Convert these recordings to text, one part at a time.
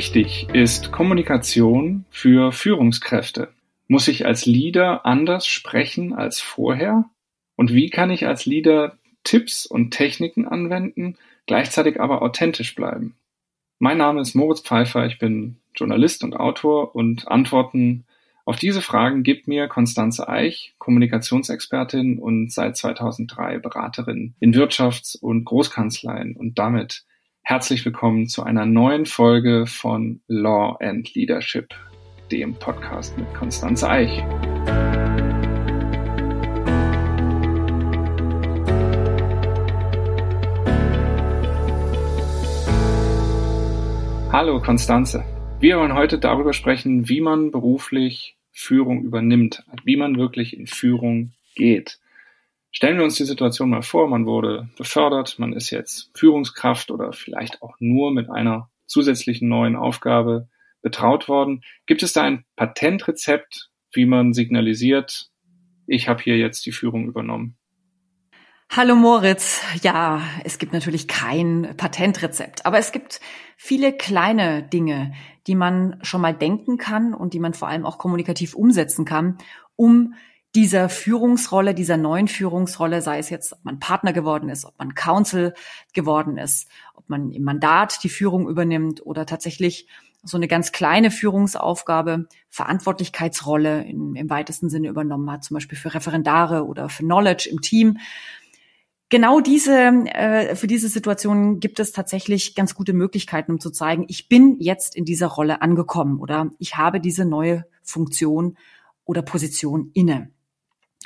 wichtig ist Kommunikation für Führungskräfte? Muss ich als Leader anders sprechen als vorher? Und wie kann ich als Leader Tipps und Techniken anwenden, gleichzeitig aber authentisch bleiben? Mein Name ist Moritz Pfeiffer, ich bin Journalist und Autor und Antworten auf diese Fragen gibt mir Konstanze Eich, Kommunikationsexpertin und seit 2003 Beraterin in Wirtschafts- und Großkanzleien und damit herzlich willkommen zu einer neuen Folge von Law and Leadership, dem Podcast mit Konstanze Eich. Hallo Konstanze. Wir wollen heute darüber sprechen, wie man beruflich Führung übernimmt, wie man wirklich in Führung geht. Stellen wir uns die Situation mal vor, man wurde befördert, man ist jetzt Führungskraft oder vielleicht auch nur mit einer zusätzlichen neuen Aufgabe betraut worden. Gibt es da ein Patentrezept, wie man signalisiert, ich habe hier jetzt die Führung übernommen? Hallo Moritz. Ja, es gibt natürlich kein Patentrezept, aber es gibt viele kleine Dinge, die man schon mal denken kann und die man vor allem auch kommunikativ umsetzen kann, um dieser Führungsrolle, dieser neuen Führungsrolle, sei es jetzt, ob man Partner geworden ist, ob man Counsel geworden ist, ob man im Mandat die Führung übernimmt oder tatsächlich so eine ganz kleine Führungsaufgabe, Verantwortlichkeitsrolle in, im weitesten Sinne übernommen hat, zum Beispiel für Referendare oder für Knowledge im Team genau diese, äh, für diese Situation gibt es tatsächlich ganz gute Möglichkeiten, um zu zeigen, ich bin jetzt in dieser Rolle angekommen oder ich habe diese neue Funktion oder Position inne.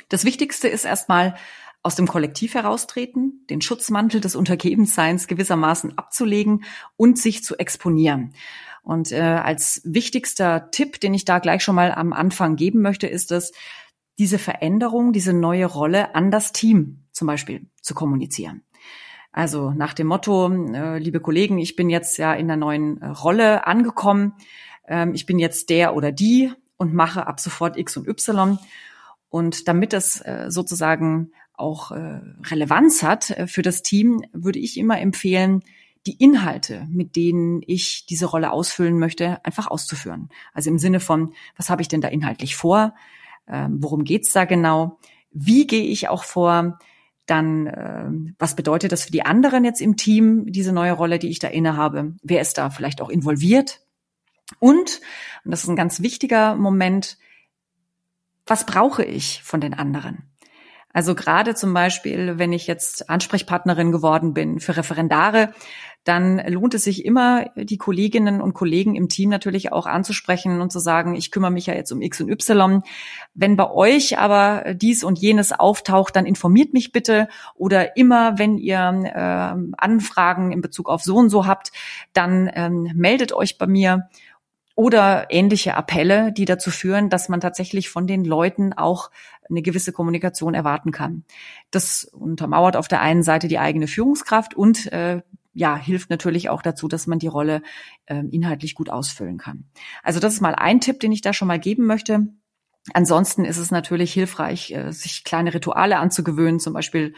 Das Wichtigste ist erstmal aus dem Kollektiv heraustreten, den Schutzmantel des Untergebensseins gewissermaßen abzulegen und sich zu exponieren. Und äh, als wichtigster Tipp, den ich da gleich schon mal am Anfang geben möchte, ist es, diese Veränderung, diese neue Rolle an das Team zum Beispiel zu kommunizieren. Also nach dem Motto, äh, liebe Kollegen, ich bin jetzt ja in der neuen äh, Rolle angekommen, ähm, ich bin jetzt der oder die und mache ab sofort X und Y. Und damit das äh, sozusagen auch äh, Relevanz hat äh, für das Team, würde ich immer empfehlen, die Inhalte, mit denen ich diese Rolle ausfüllen möchte, einfach auszuführen. Also im Sinne von, was habe ich denn da inhaltlich vor? ähm, worum geht's da genau, wie gehe ich auch vor, dann äh, was bedeutet das für die anderen jetzt im Team, diese neue Rolle, die ich da inne habe, wer ist da vielleicht auch involviert und, und das ist ein ganz wichtiger Moment, was brauche ich von den anderen? Also gerade zum Beispiel, wenn ich jetzt Ansprechpartnerin geworden bin für Referendare, dann lohnt es sich immer, die Kolleginnen und Kollegen im Team natürlich auch anzusprechen und zu sagen, ich kümmere mich ja jetzt um X und Y. Wenn bei euch aber dies und jenes auftaucht, dann informiert mich bitte oder immer, wenn ihr äh, Anfragen in Bezug auf so und so habt, dann ähm, meldet euch bei mir oder ähnliche Appelle, die dazu führen, dass man tatsächlich von den Leuten auch eine gewisse Kommunikation erwarten kann. Das untermauert auf der einen Seite die eigene Führungskraft und äh, ja, hilft natürlich auch dazu, dass man die Rolle äh, inhaltlich gut ausfüllen kann. Also das ist mal ein Tipp, den ich da schon mal geben möchte. Ansonsten ist es natürlich hilfreich, äh, sich kleine Rituale anzugewöhnen, zum Beispiel,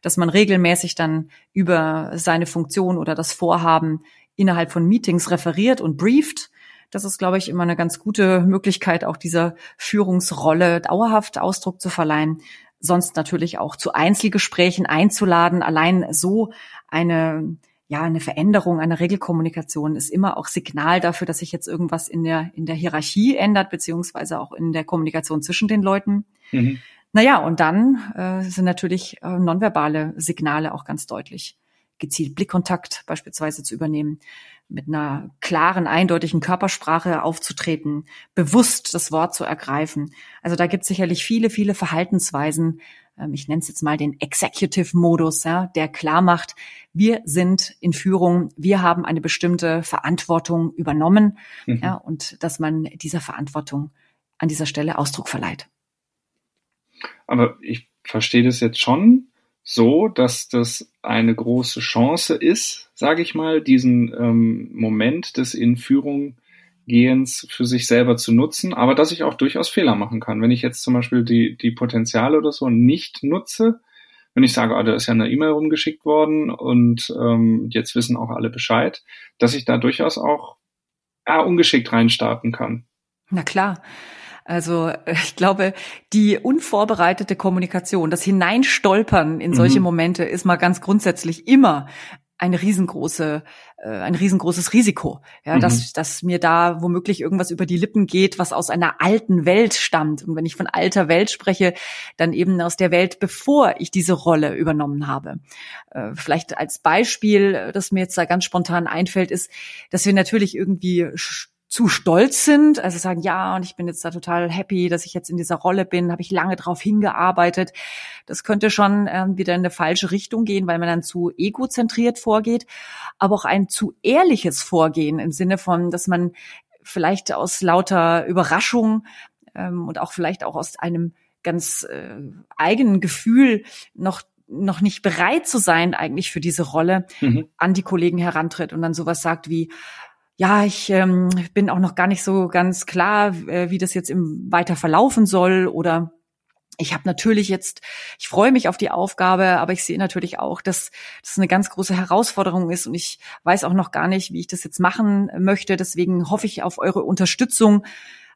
dass man regelmäßig dann über seine Funktion oder das Vorhaben innerhalb von Meetings referiert und brieft. Das ist, glaube ich, immer eine ganz gute Möglichkeit, auch dieser Führungsrolle dauerhaft Ausdruck zu verleihen. Sonst natürlich auch zu Einzelgesprächen einzuladen. Allein so eine ja, eine Veränderung, eine Regelkommunikation ist immer auch Signal dafür, dass sich jetzt irgendwas in der, in der Hierarchie ändert, beziehungsweise auch in der Kommunikation zwischen den Leuten. Mhm. Naja, und dann äh, sind natürlich äh, nonverbale Signale auch ganz deutlich. Gezielt Blickkontakt beispielsweise zu übernehmen, mit einer klaren, eindeutigen Körpersprache aufzutreten, bewusst das Wort zu ergreifen. Also da gibt es sicherlich viele, viele Verhaltensweisen, ähm, ich nenne es jetzt mal den Executive-Modus, ja, der klar macht, wir sind in Führung, wir haben eine bestimmte Verantwortung übernommen mhm. ja, und dass man dieser Verantwortung an dieser Stelle Ausdruck verleiht. Aber ich verstehe das jetzt schon so, dass das eine große Chance ist, sage ich mal, diesen ähm, Moment des in Gehens für sich selber zu nutzen, aber dass ich auch durchaus Fehler machen kann. Wenn ich jetzt zum Beispiel die, die Potenziale oder so nicht nutze, wenn ich sage, ah, da ist ja eine E-Mail rumgeschickt worden und ähm, jetzt wissen auch alle Bescheid, dass ich da durchaus auch ja, ungeschickt reinstarten kann. Na klar. Also äh, ich glaube, die unvorbereitete Kommunikation, das Hineinstolpern in solche mhm. Momente ist mal ganz grundsätzlich immer eine riesengroße, äh, ein riesengroßes Risiko, ja, mhm. dass, dass mir da womöglich irgendwas über die Lippen geht, was aus einer alten Welt stammt. Und wenn ich von alter Welt spreche, dann eben aus der Welt, bevor ich diese Rolle übernommen habe. Äh, vielleicht als Beispiel, das mir jetzt da ganz spontan einfällt, ist, dass wir natürlich irgendwie zu stolz sind, also sagen, ja, und ich bin jetzt da total happy, dass ich jetzt in dieser Rolle bin, habe ich lange drauf hingearbeitet. Das könnte schon äh, wieder in eine falsche Richtung gehen, weil man dann zu egozentriert vorgeht, aber auch ein zu ehrliches Vorgehen im Sinne von, dass man vielleicht aus lauter Überraschung ähm, und auch vielleicht auch aus einem ganz äh, eigenen Gefühl noch noch nicht bereit zu sein eigentlich für diese Rolle mhm. an die Kollegen herantritt und dann sowas sagt wie ja, ich ähm, bin auch noch gar nicht so ganz klar, äh, wie das jetzt im weiter verlaufen soll oder ich habe natürlich jetzt, ich freue mich auf die Aufgabe, aber ich sehe natürlich auch, dass das eine ganz große Herausforderung ist und ich weiß auch noch gar nicht, wie ich das jetzt machen möchte. Deswegen hoffe ich auf eure Unterstützung.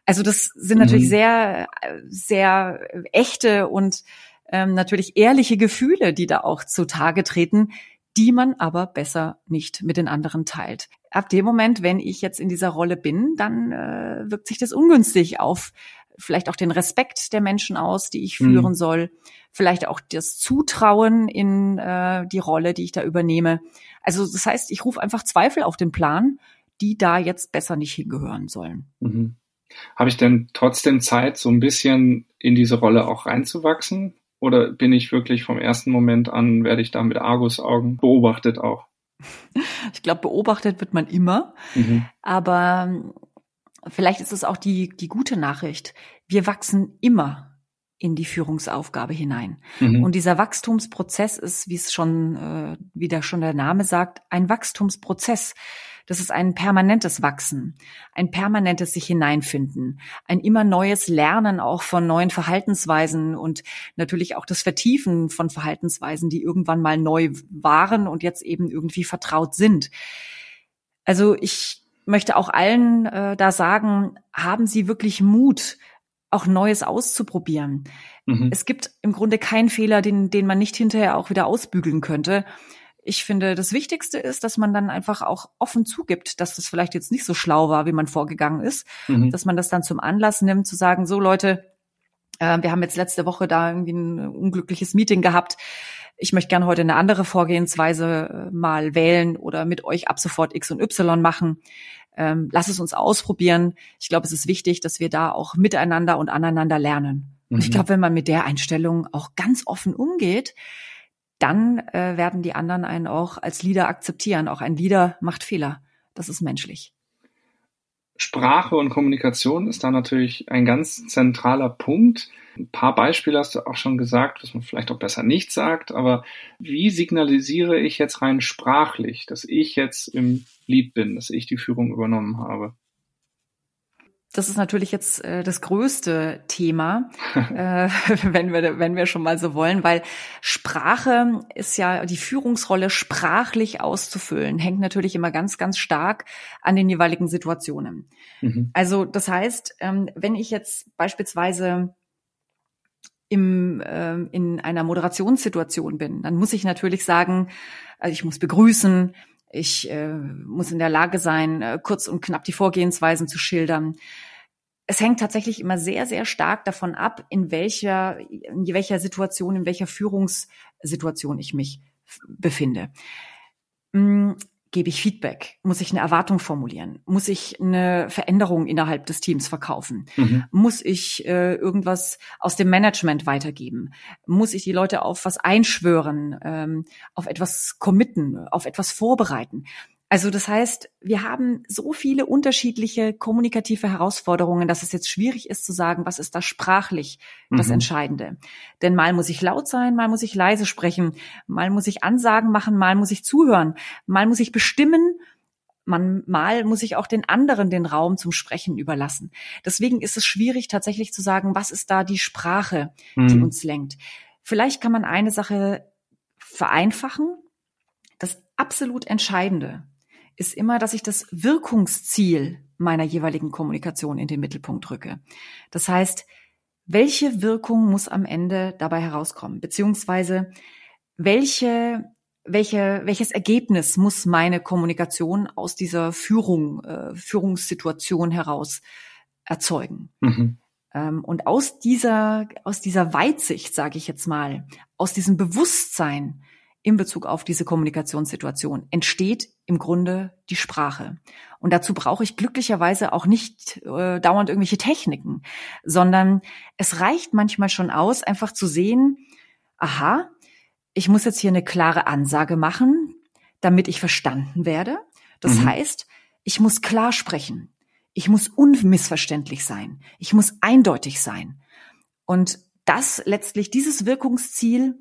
Also das sind natürlich mhm. sehr, sehr echte und ähm, natürlich ehrliche Gefühle, die da auch zutage treten, die man aber besser nicht mit den anderen teilt. Ab dem Moment, wenn ich jetzt in dieser Rolle bin, dann äh, wirkt sich das ungünstig auf vielleicht auch den Respekt der Menschen aus, die ich führen mhm. soll, vielleicht auch das Zutrauen in äh, die Rolle, die ich da übernehme. Also das heißt, ich rufe einfach Zweifel auf den Plan, die da jetzt besser nicht hingehören sollen. Mhm. Habe ich denn trotzdem Zeit, so ein bisschen in diese Rolle auch reinzuwachsen? Oder bin ich wirklich vom ersten Moment an, werde ich da mit Argusaugen beobachtet auch? Ich glaube, beobachtet wird man immer. Mhm. Aber ähm, vielleicht ist es auch die, die gute Nachricht. Wir wachsen immer in die Führungsaufgabe hinein. Mhm. Und dieser Wachstumsprozess ist, wie es schon, äh, wie da schon der Name sagt, ein Wachstumsprozess. Das ist ein permanentes Wachsen, ein permanentes sich hineinfinden, ein immer neues Lernen auch von neuen Verhaltensweisen und natürlich auch das Vertiefen von Verhaltensweisen, die irgendwann mal neu waren und jetzt eben irgendwie vertraut sind. Also ich möchte auch allen äh, da sagen, haben Sie wirklich Mut, auch Neues auszuprobieren. Mhm. Es gibt im Grunde keinen Fehler, den, den man nicht hinterher auch wieder ausbügeln könnte. Ich finde, das Wichtigste ist, dass man dann einfach auch offen zugibt, dass das vielleicht jetzt nicht so schlau war, wie man vorgegangen ist, mhm. dass man das dann zum Anlass nimmt, zu sagen, so Leute, äh, wir haben jetzt letzte Woche da irgendwie ein unglückliches Meeting gehabt. Ich möchte gerne heute eine andere Vorgehensweise äh, mal wählen oder mit euch ab sofort X und Y machen. Ähm, lass es uns ausprobieren. Ich glaube, es ist wichtig, dass wir da auch miteinander und aneinander lernen. Mhm. Und ich mhm. glaube, wenn man mit der Einstellung auch ganz offen umgeht, dann äh, werden die anderen einen auch als Leader akzeptieren. Auch ein Leader macht Fehler. Das ist menschlich. Sprache und Kommunikation ist da natürlich ein ganz zentraler Punkt. Ein paar Beispiele hast du auch schon gesagt, was man vielleicht auch besser nicht sagt, aber wie signalisiere ich jetzt rein sprachlich, dass ich jetzt im Lied bin, dass ich die Führung übernommen habe? Das ist natürlich jetzt äh, das größte Thema, äh, wenn wir wenn wir schon mal so wollen, weil Sprache ist ja die Führungsrolle sprachlich auszufüllen, hängt natürlich immer ganz ganz stark an den jeweiligen Situationen. Mhm. Also das heißt, ähm, wenn ich jetzt beispielsweise im, äh, in einer Moderationssituation bin, dann muss ich natürlich sagen, also ich muss begrüßen, ich äh, muss in der Lage sein, äh, kurz und knapp die Vorgehensweisen zu schildern. Es hängt tatsächlich immer sehr, sehr stark davon ab, in welcher, in welcher Situation, in welcher Führungssituation ich mich befinde. Gebe ich Feedback? Muss ich eine Erwartung formulieren? Muss ich eine Veränderung innerhalb des Teams verkaufen? Mhm. Muss ich äh, irgendwas aus dem Management weitergeben? Muss ich die Leute auf was einschwören, ähm, auf etwas committen, auf etwas vorbereiten? Also das heißt, wir haben so viele unterschiedliche kommunikative Herausforderungen, dass es jetzt schwierig ist zu sagen, was ist da sprachlich das mhm. Entscheidende. Denn mal muss ich laut sein, mal muss ich leise sprechen, mal muss ich Ansagen machen, mal muss ich zuhören, mal muss ich bestimmen, man, mal muss ich auch den anderen den Raum zum Sprechen überlassen. Deswegen ist es schwierig tatsächlich zu sagen, was ist da die Sprache, mhm. die uns lenkt. Vielleicht kann man eine Sache vereinfachen. Das absolut Entscheidende ist immer, dass ich das Wirkungsziel meiner jeweiligen Kommunikation in den Mittelpunkt rücke. Das heißt, welche Wirkung muss am Ende dabei herauskommen? Beziehungsweise welche, welche, welches Ergebnis muss meine Kommunikation aus dieser Führung, äh, Führungssituation heraus erzeugen? Mhm. Ähm, und aus dieser, aus dieser Weitsicht, sage ich jetzt mal, aus diesem Bewusstsein in Bezug auf diese Kommunikationssituation entsteht im Grunde die Sprache. Und dazu brauche ich glücklicherweise auch nicht äh, dauernd irgendwelche Techniken, sondern es reicht manchmal schon aus, einfach zu sehen, aha, ich muss jetzt hier eine klare Ansage machen, damit ich verstanden werde. Das mhm. heißt, ich muss klar sprechen. Ich muss unmissverständlich sein. Ich muss eindeutig sein. Und das letztlich, dieses Wirkungsziel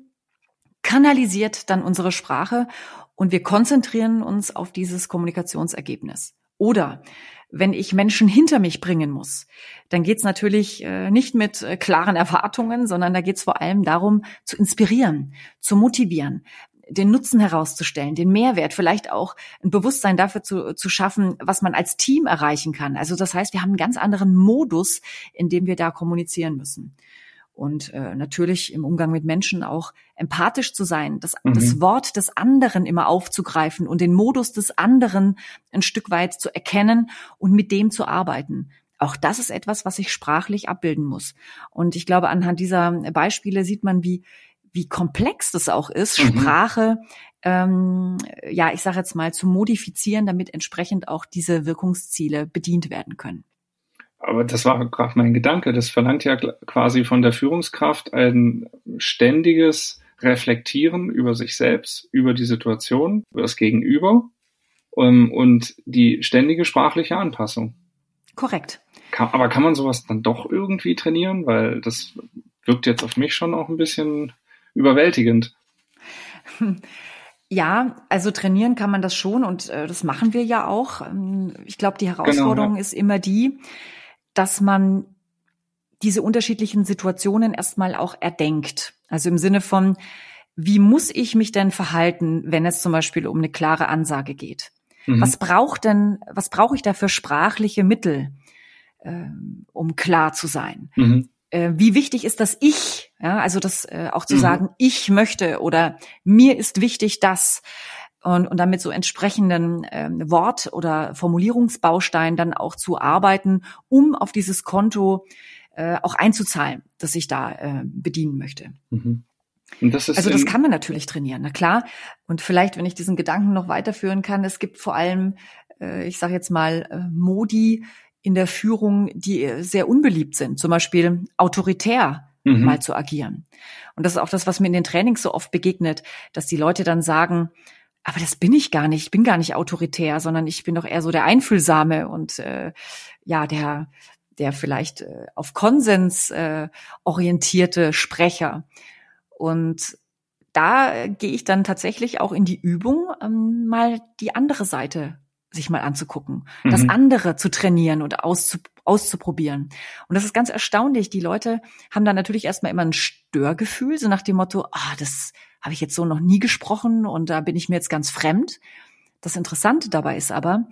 kanalisiert dann unsere Sprache und wir konzentrieren uns auf dieses Kommunikationsergebnis. Oder wenn ich Menschen hinter mich bringen muss, dann geht's natürlich äh, nicht mit äh, klaren Erwartungen, sondern da geht's vor allem darum, zu inspirieren, zu motivieren, den Nutzen herauszustellen, den Mehrwert, vielleicht auch ein Bewusstsein dafür zu, zu schaffen, was man als Team erreichen kann. Also das heißt, wir haben einen ganz anderen Modus, in dem wir da kommunizieren müssen und äh, natürlich im Umgang mit Menschen auch empathisch zu sein, das, mhm. das Wort des anderen immer aufzugreifen und den Modus des anderen ein Stück weit zu erkennen und mit dem zu arbeiten. Auch das ist etwas, was ich sprachlich abbilden muss. Und ich glaube, anhand dieser Beispiele sieht man, wie, wie komplex das auch ist, mhm. Sprache, ähm, ja, ich sage jetzt mal, zu modifizieren, damit entsprechend auch diese Wirkungsziele bedient werden können. Aber das war gerade mein Gedanke. Das verlangt ja quasi von der Führungskraft ein ständiges Reflektieren über sich selbst, über die Situation, über das Gegenüber um, ähm, und die ständige sprachliche Anpassung. Korrekt. Kann, aber kann man sowas dann doch irgendwie trainieren? Weil das wirkt jetzt auf mich schon auch ein bisschen überwältigend. Ja, also trainieren kann man das schon und äh, das machen wir ja auch. Ähm, ich glaube, die Herausforderung genau, ja. ist immer die, dass man diese unterschiedlichen Situationen erstmal auch erdenkt. Also im Sinne von, wie muss ich mich denn verhalten, wenn es zum Beispiel um eine klare Ansage geht? Mhm. Was braucht denn, was brauche ich da für sprachliche Mittel, äh, um klar zu sein? Mhm. Äh, wie wichtig ist das Ich? Ja, also das äh, auch zu mhm. sagen, ich möchte oder mir ist wichtig das und, und damit so entsprechenden ähm, Wort- oder Formulierungsbaustein dann auch zu arbeiten, um auf dieses Konto äh, auch einzuzahlen, das ich da äh, bedienen möchte. Mhm. Das also das kann man natürlich trainieren, na klar. Und vielleicht, wenn ich diesen Gedanken noch weiterführen kann, es gibt vor allem, äh, ich sage jetzt mal, äh, Modi in der Führung, die äh, sehr unbeliebt sind, zum Beispiel autoritär mhm. mal zu agieren. Und das ist auch das, was mir in den Trainings so oft begegnet, dass die Leute dann sagen, aber das bin ich gar nicht. Ich bin gar nicht autoritär, sondern ich bin doch eher so der Einfühlsame und äh, ja, der, der vielleicht äh, auf Konsens äh, orientierte Sprecher. Und da äh, gehe ich dann tatsächlich auch in die Übung, ähm, mal die andere Seite sich mal anzugucken, mhm. das andere zu trainieren und auszu auszuprobieren. Und das ist ganz erstaunlich. Die Leute haben da natürlich erstmal immer ein Störgefühl, so nach dem Motto, ah, das habe ich jetzt so noch nie gesprochen und da bin ich mir jetzt ganz fremd. Das Interessante dabei ist aber,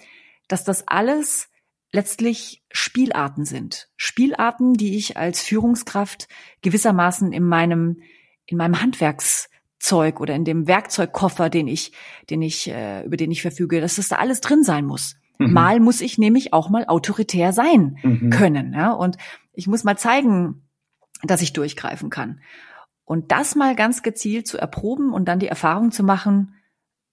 dass das alles letztlich Spielarten sind. Spielarten, die ich als Führungskraft gewissermaßen in meinem, in meinem Handwerkszeug oder in dem Werkzeugkoffer, den ich, den ich, äh, über den ich verfüge, dass das da alles drin sein muss. Mhm. Mal muss ich nämlich auch mal autoritär sein mhm. können, ja, und ich muss mal zeigen, dass ich durchgreifen kann. Und das mal ganz gezielt zu erproben und dann die Erfahrung zu machen,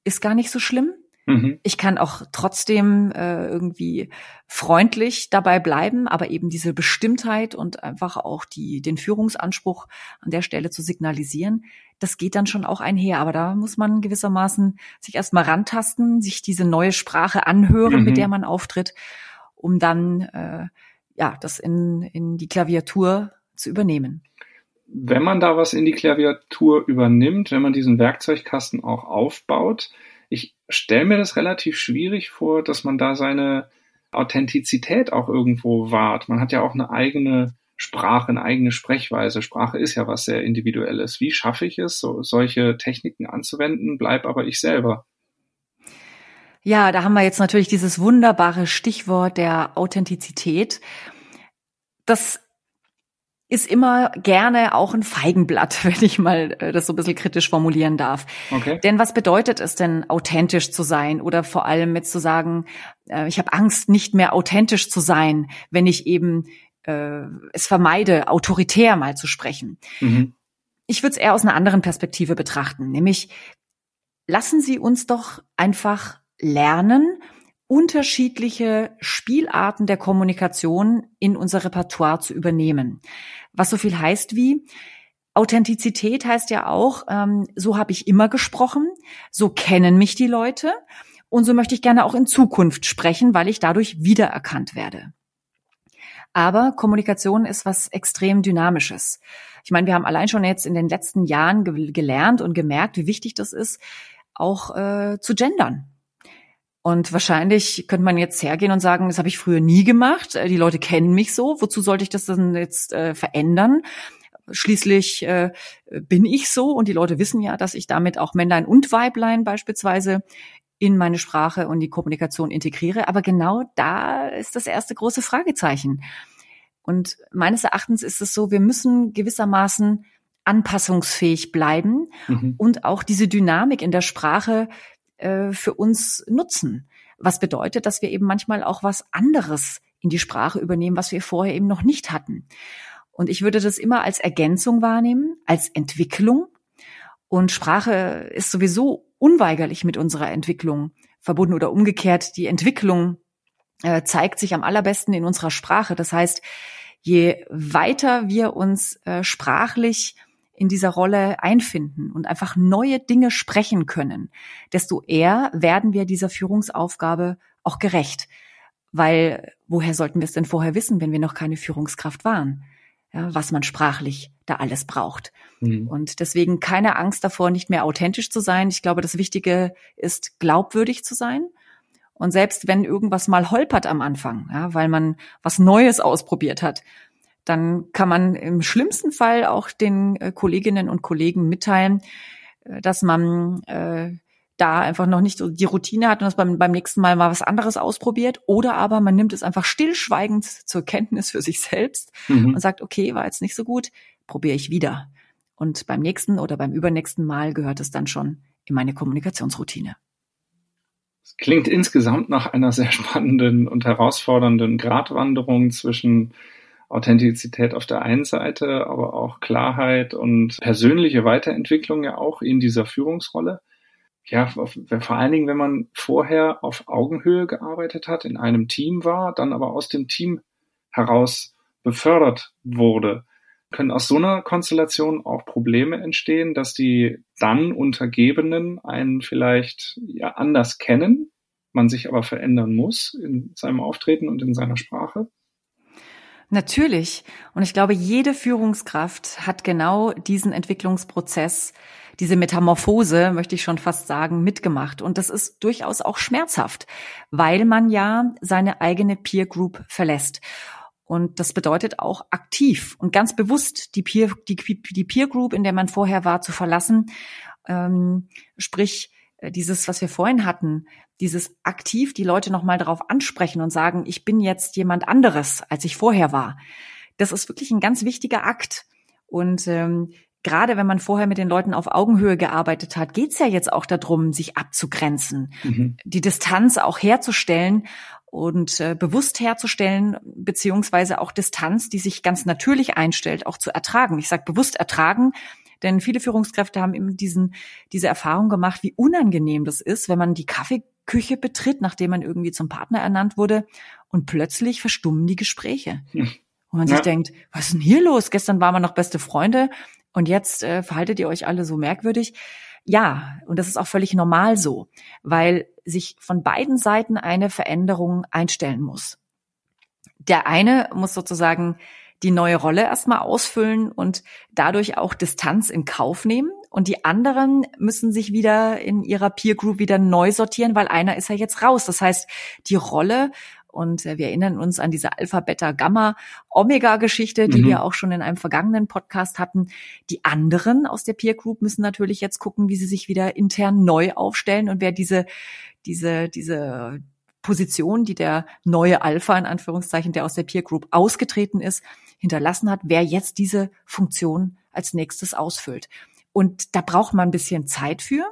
ist gar nicht so schlimm. Mhm. Ich kann auch trotzdem äh, irgendwie freundlich dabei bleiben, aber eben diese Bestimmtheit und einfach auch die, den Führungsanspruch an der Stelle zu signalisieren, das geht dann schon auch einher. Aber da muss man gewissermaßen sich erstmal rantasten, sich diese neue Sprache anhören, mhm. mit der man auftritt, um dann äh, ja das in, in die Klaviatur zu übernehmen wenn man da was in die Klaviatur übernimmt, wenn man diesen Werkzeugkasten auch aufbaut, ich stelle mir das relativ schwierig vor, dass man da seine Authentizität auch irgendwo wahrt. Man hat ja auch eine eigene Sprache, eine eigene Sprechweise. Sprache ist ja was sehr Individuelles. Wie schaffe ich es, so, solche Techniken anzuwenden, bleib aber ich selber? Ja, da haben wir jetzt natürlich dieses wunderbare Stichwort der Authentizität. Das ist immer gerne auch ein Feigenblatt, wenn ich mal äh, das so ein bisschen kritisch formulieren darf. Okay. Denn was bedeutet es denn, authentisch zu sein oder vor allem mit zu sagen, äh, ich habe Angst, nicht mehr authentisch zu sein, wenn ich eben äh, es vermeide, autoritär mal zu sprechen. Mhm. Ich würde es eher aus einer anderen Perspektive betrachten, nämlich lassen Sie uns doch einfach lernen, unterschiedliche Spielarten der Kommunikation in unser Repertoire zu übernehmen. Was so viel heißt wie, Authentizität heißt ja auch, ähm, so habe ich immer gesprochen, so kennen mich die Leute und so möchte ich gerne auch in Zukunft sprechen, weil ich dadurch wiedererkannt werde. Aber Kommunikation ist was extrem Dynamisches. Ich meine, wir haben allein schon jetzt in den letzten Jahren ge gelernt und gemerkt, wie wichtig das ist, auch äh, zu gendern. Und wahrscheinlich könnte man jetzt hergehen und sagen, das habe ich früher nie gemacht. Äh, die Leute kennen mich so. Wozu sollte ich das denn jetzt äh, verändern? Schließlich äh, bin ich so und die Leute wissen ja, dass ich damit auch Männlein und Weiblein beispielsweise in meine Sprache und die Kommunikation integriere. Aber genau da ist das erste große Fragezeichen. Und meines Erachtens ist es so, wir müssen gewissermaßen anpassungsfähig bleiben mhm. und auch diese Dynamik in der Sprache äh, für uns nutzen. Was bedeutet, dass wir eben manchmal auch was anderes in die Sprache übernehmen, was wir vorher eben noch nicht hatten. Und ich würde das immer als Ergänzung wahrnehmen, als Entwicklung. Und Sprache ist sowieso unweigerlich mit unserer Entwicklung verbunden oder umgekehrt. Die Entwicklung äh, zeigt sich am allerbesten in unserer Sprache. Das heißt, je weiter wir uns äh, sprachlich in dieser Rolle einfinden und einfach neue Dinge sprechen können, desto eher werden wir dieser Führungsaufgabe auch gerecht. Weil woher sollten wir es denn vorher wissen, wenn wir noch keine Führungskraft waren? Ja, was man sprachlich da alles braucht. Mhm. Und deswegen keine Angst davor, nicht mehr authentisch zu sein. Ich glaube, das Wichtige ist, glaubwürdig zu sein. Und selbst wenn irgendwas mal holpert am Anfang, ja, weil man was Neues ausprobiert hat, dann kann man im schlimmsten Fall auch den äh, Kolleginnen und Kollegen mitteilen, äh, dass man äh, da einfach noch nicht so die Routine hat und das beim, beim nächsten Mal mal was anderes ausprobiert. Oder aber man nimmt es einfach stillschweigend zur Kenntnis für sich selbst mhm. und sagt, okay, war jetzt nicht so gut, probiere ich wieder. Und beim nächsten oder beim übernächsten Mal gehört es dann schon in meine Kommunikationsroutine. Es klingt insgesamt nach einer sehr spannenden und herausfordernden Gratwanderung zwischen Authentizität auf der einen Seite, aber auch Klarheit und persönliche Weiterentwicklung ja auch in dieser Führungsrolle. Ja, vor allen Dingen, wenn man vorher auf Augenhöhe gearbeitet hat, in einem Team war, dann aber aus dem Team heraus befördert wurde, können aus so einer Konstellation auch Probleme entstehen, dass die dann Untergebenen einen vielleicht ja anders kennen, man sich aber verändern muss in seinem Auftreten und in seiner Sprache. Natürlich. Und ich glaube, jede Führungskraft hat genau diesen Entwicklungsprozess, diese Metamorphose, möchte ich schon fast sagen, mitgemacht. Und das ist durchaus auch schmerzhaft, weil man ja seine eigene Peer Group verlässt. Und das bedeutet auch aktiv und ganz bewusst die Peer, die, die Peer Group, in der man vorher war, zu verlassen. Ähm, sprich, äh, dieses, was wir vorhin hatten, dieses aktiv die Leute nochmal darauf ansprechen und sagen, ich bin jetzt jemand anderes, als ich vorher war. Das ist wirklich ein ganz wichtiger Akt. Und ähm, gerade wenn man vorher mit den Leuten auf Augenhöhe gearbeitet hat, geht's ja jetzt auch darum, sich abzugrenzen, mhm. die Distanz auch herzustellen und äh, bewusst herzustellen, beziehungsweise auch Distanz, die sich ganz natürlich einstellt, auch zu ertragen. Ich sage bewusst ertragen, denn viele Führungskräfte haben eben diesen, diese Erfahrung gemacht, wie unangenehm das ist, wenn man die Kaffeeküche betritt, nachdem man irgendwie zum Partner ernannt wurde und plötzlich verstummen die Gespräche. Hm. Und man ja. sich denkt, was ist denn hier los? Gestern waren wir noch beste Freunde und jetzt äh, verhaltet ihr euch alle so merkwürdig. Ja, und das ist auch völlig normal so, weil sich von beiden Seiten eine Veränderung einstellen muss. Der eine muss sozusagen die neue Rolle erstmal ausfüllen und dadurch auch Distanz in Kauf nehmen. Und die anderen müssen sich wieder in ihrer Peer Group wieder neu sortieren, weil einer ist ja jetzt raus. Das heißt, die Rolle und äh, wir erinnern uns an diese Alpha, Beta, Gamma, Omega-Geschichte, die mhm. wir auch schon in einem vergangenen Podcast hatten. Die anderen aus der Peer Group müssen natürlich jetzt gucken, wie sie sich wieder intern neu aufstellen und wer diese diese, diese Position, die der neue Alpha in Anführungszeichen, der aus der Peer Group ausgetreten ist, hinterlassen hat, wer jetzt diese Funktion als nächstes ausfüllt. Und da braucht man ein bisschen Zeit für.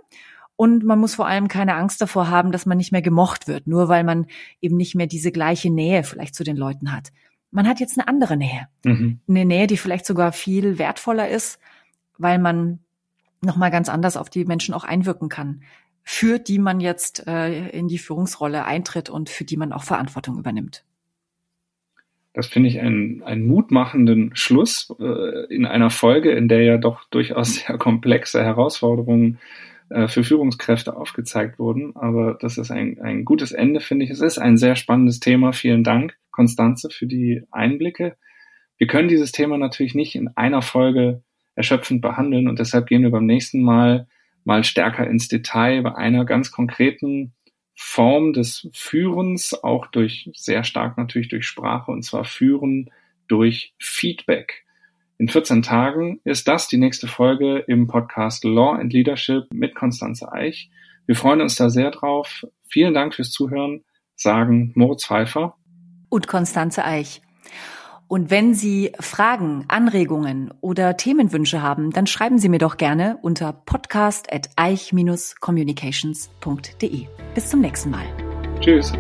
Und man muss vor allem keine Angst davor haben, dass man nicht mehr gemocht wird, nur weil man eben nicht mehr diese gleiche Nähe vielleicht zu den Leuten hat. Man hat jetzt eine andere Nähe. Mhm. Eine Nähe, die vielleicht sogar viel wertvoller ist, weil man nochmal ganz anders auf die Menschen auch einwirken kann für die man jetzt äh, in die Führungsrolle eintritt und für die man auch Verantwortung übernimmt. Das finde ich einen, einen mutmachenden Schluss äh, in einer Folge, in der ja doch durchaus sehr komplexe Herausforderungen äh, für Führungskräfte aufgezeigt wurden. Aber das ist ein, ein gutes Ende, finde ich. Es ist ein sehr spannendes Thema. Vielen Dank, Konstanze, für die Einblicke. Wir können dieses Thema natürlich nicht in einer Folge erschöpfend behandeln und deshalb gehen wir beim nächsten Mal mal stärker ins Detail bei einer ganz konkreten Form des Führens, auch durch sehr stark natürlich durch Sprache, und zwar Führen durch Feedback. In 14 Tagen ist das die nächste Folge im Podcast Law and Leadership mit Konstanze Eich. Wir freuen uns da sehr drauf. Vielen Dank fürs Zuhören, sagen Moritz Pfeiffer und Konstanze Eich. Und wenn Sie Fragen, Anregungen oder Themenwünsche haben, dann schreiben Sie mir doch gerne unter podcast.eich-communications.de. Bis zum nächsten Mal. Tschüss.